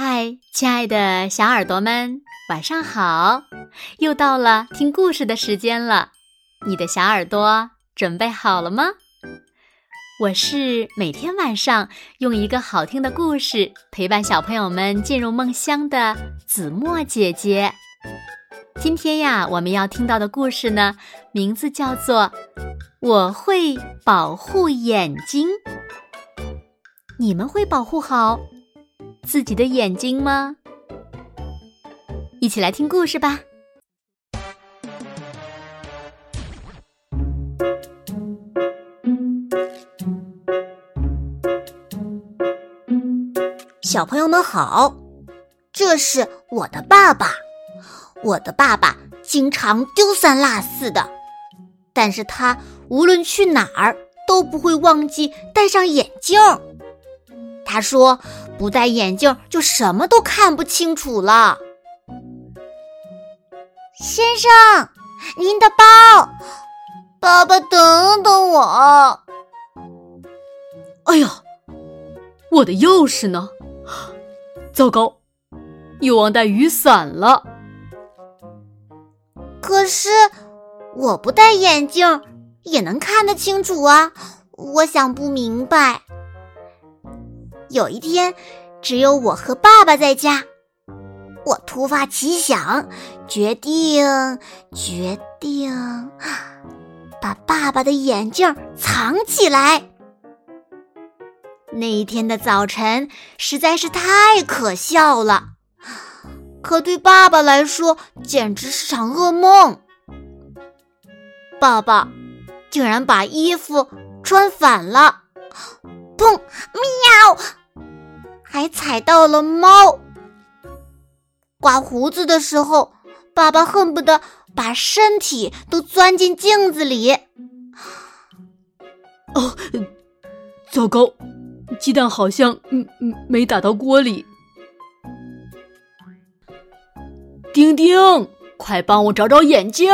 嗨，亲爱的小耳朵们，晚上好！又到了听故事的时间了，你的小耳朵准备好了吗？我是每天晚上用一个好听的故事陪伴小朋友们进入梦乡的子墨姐姐。今天呀，我们要听到的故事呢，名字叫做《我会保护眼睛》。你们会保护好？自己的眼睛吗？一起来听故事吧。小朋友们好，这是我的爸爸。我的爸爸经常丢三落四的，但是他无论去哪儿都不会忘记戴上眼镜。他说。不戴眼镜就什么都看不清楚了。先生，您的包，爸爸，等等我。哎呀，我的钥匙呢？糟糕，又忘带雨伞了。可是我不戴眼镜也能看得清楚啊！我想不明白。有一天，只有我和爸爸在家。我突发奇想，决定决定 把爸爸的眼镜藏起来。那一天的早晨实在是太可笑了，可对爸爸来说简直是场噩梦。爸爸竟然把衣服穿反了，砰！喵！还踩到了猫。刮胡子的时候，爸爸恨不得把身体都钻进镜子里。哦，糟糕，鸡蛋好像嗯嗯没打到锅里。丁丁，快帮我找找眼镜。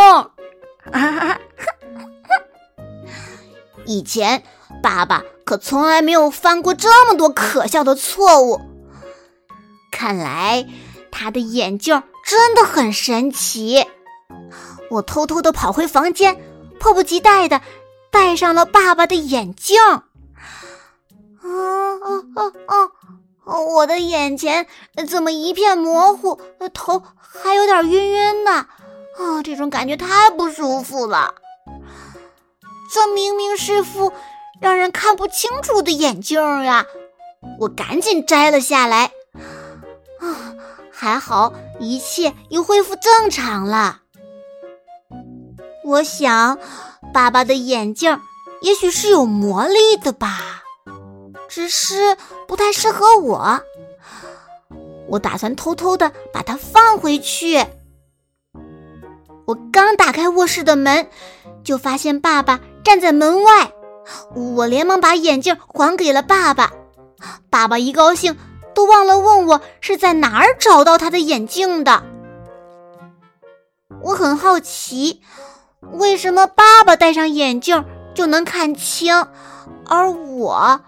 以前爸爸。可从来没有犯过这么多可笑的错误。看来他的眼镜真的很神奇。我偷偷的跑回房间，迫不及待的戴上了爸爸的眼镜。啊啊啊啊！我的眼前怎么一片模糊，头还有点晕晕的。啊，这种感觉太不舒服了。这明明是副……让人看不清楚的眼镜呀！我赶紧摘了下来。啊，还好一切又恢复正常了。我想，爸爸的眼镜也许是有魔力的吧，只是不太适合我。我打算偷偷的把它放回去。我刚打开卧室的门，就发现爸爸站在门外。我连忙把眼镜还给了爸爸，爸爸一高兴都忘了问我是在哪儿找到他的眼镜的。我很好奇，为什么爸爸戴上眼镜就能看清，而我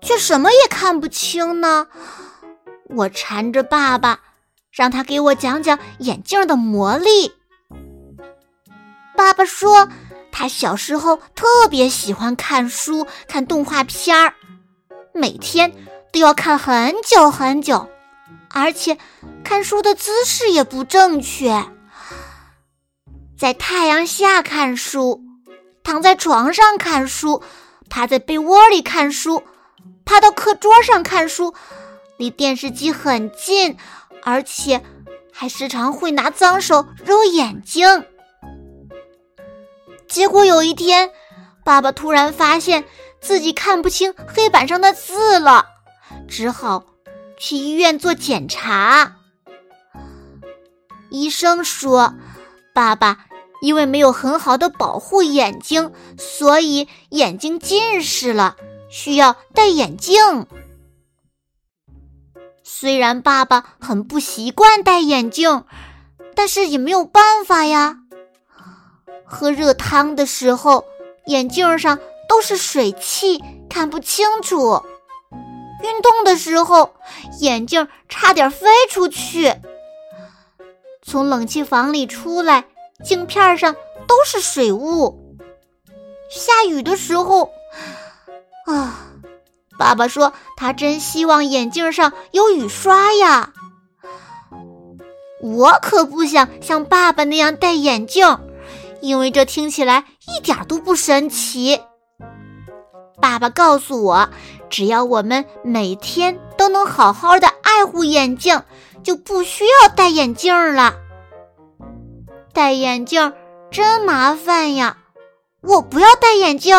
却什么也看不清呢？我缠着爸爸，让他给我讲讲眼镜的魔力。爸爸说。他小时候特别喜欢看书、看动画片儿，每天都要看很久很久，而且看书的姿势也不正确，在太阳下看书，躺在床上看书，趴在被窝里看书，趴到课桌上看书，离电视机很近，而且还时常会拿脏手揉眼睛。结果有一天，爸爸突然发现自己看不清黑板上的字了，只好去医院做检查。医生说，爸爸因为没有很好的保护眼睛，所以眼睛近视了，需要戴眼镜。虽然爸爸很不习惯戴眼镜，但是也没有办法呀。喝热汤的时候，眼镜上都是水汽，看不清楚。运动的时候，眼镜差点飞出去。从冷气房里出来，镜片上都是水雾。下雨的时候，啊，爸爸说他真希望眼镜上有雨刷呀。我可不想像爸爸那样戴眼镜，因为这听起来一点都不神奇。爸爸告诉我，只要我们每天都能好好的爱护眼镜，就不需要戴眼镜了。戴眼镜真麻烦呀，我不要戴眼镜。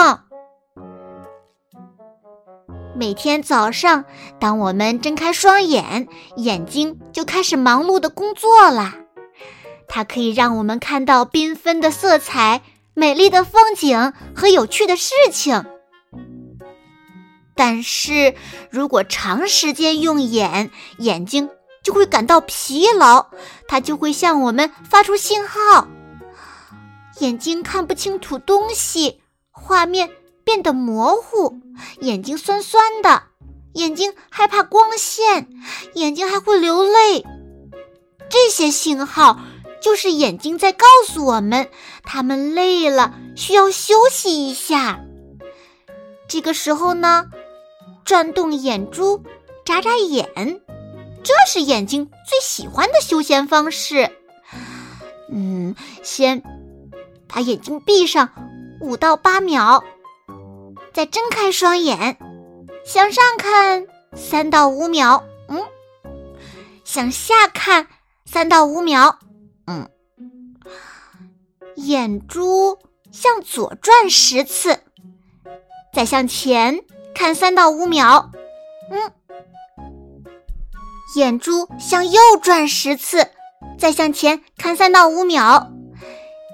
每天早上，当我们睁开双眼，眼睛就开始忙碌的工作啦。它可以让我们看到缤纷的色彩、美丽的风景和有趣的事情。但是如果长时间用眼，眼睛就会感到疲劳，它就会向我们发出信号，眼睛看不清楚东西，画面。变得模糊，眼睛酸酸的，眼睛害怕光线，眼睛还会流泪。这些信号就是眼睛在告诉我们，它们累了，需要休息一下。这个时候呢，转动眼珠，眨眨眼，这是眼睛最喜欢的休闲方式。嗯，先把眼睛闭上五到八秒。再睁开双眼，向上看三到五秒，嗯，向下看三到五秒，嗯，眼珠向左转十次，再向前看三到五秒，嗯，眼珠向右转十次，再向前看三到五秒。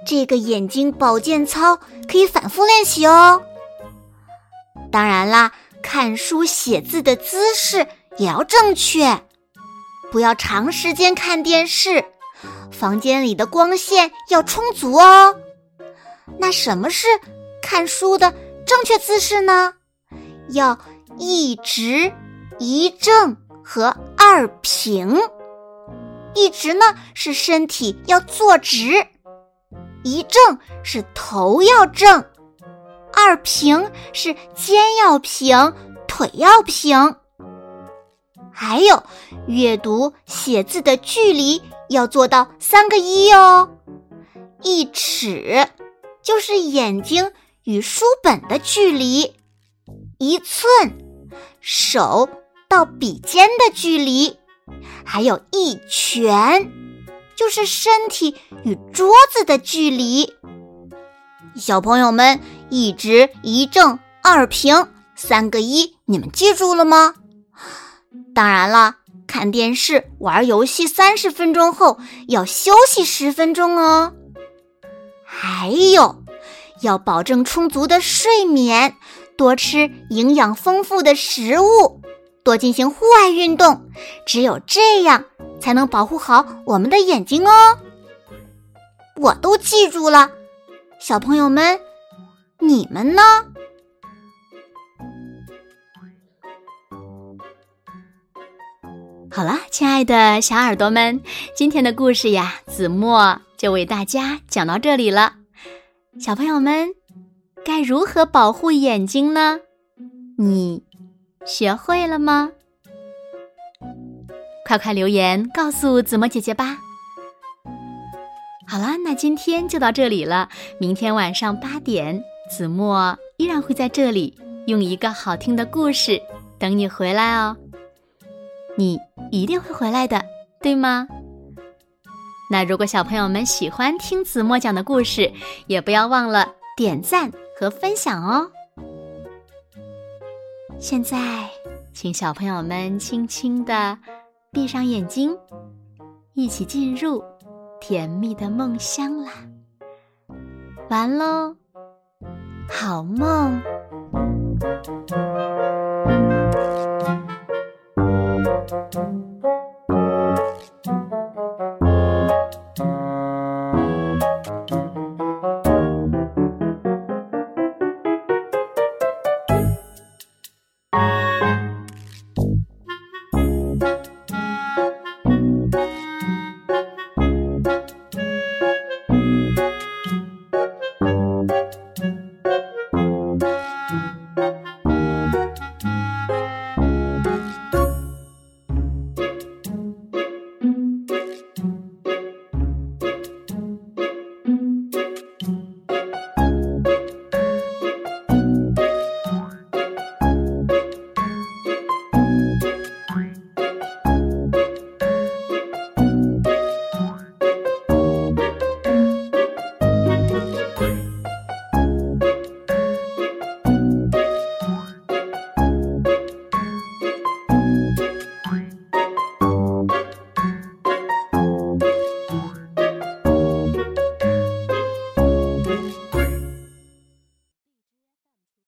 这个眼睛保健操可以反复练习哦。当然啦，看书写字的姿势也要正确，不要长时间看电视，房间里的光线要充足哦。那什么是看书的正确姿势呢？要一直、一正和二平。一直呢是身体要坐直，一正是头要正。二平是肩要平，腿要平。还有，阅读写字的距离要做到三个一哦。一尺就是眼睛与书本的距离，一寸手到笔尖的距离，还有一拳就是身体与桌子的距离。小朋友们。一直一正二平三个一，你们记住了吗？当然了，看电视、玩游戏三十分钟后要休息十分钟哦。还有，要保证充足的睡眠，多吃营养丰富的食物，多进行户外运动。只有这样，才能保护好我们的眼睛哦。我都记住了，小朋友们。你们呢？好了，亲爱的小耳朵们，今天的故事呀，子墨就为大家讲到这里了。小朋友们，该如何保护眼睛呢？你学会了吗？快快留言告诉子墨姐姐吧。好了，那今天就到这里了。明天晚上八点。子墨依然会在这里用一个好听的故事等你回来哦，你一定会回来的，对吗？那如果小朋友们喜欢听子墨讲的故事，也不要忘了点赞和分享哦。现在，请小朋友们轻轻的闭上眼睛，一起进入甜蜜的梦乡啦！完喽。好梦。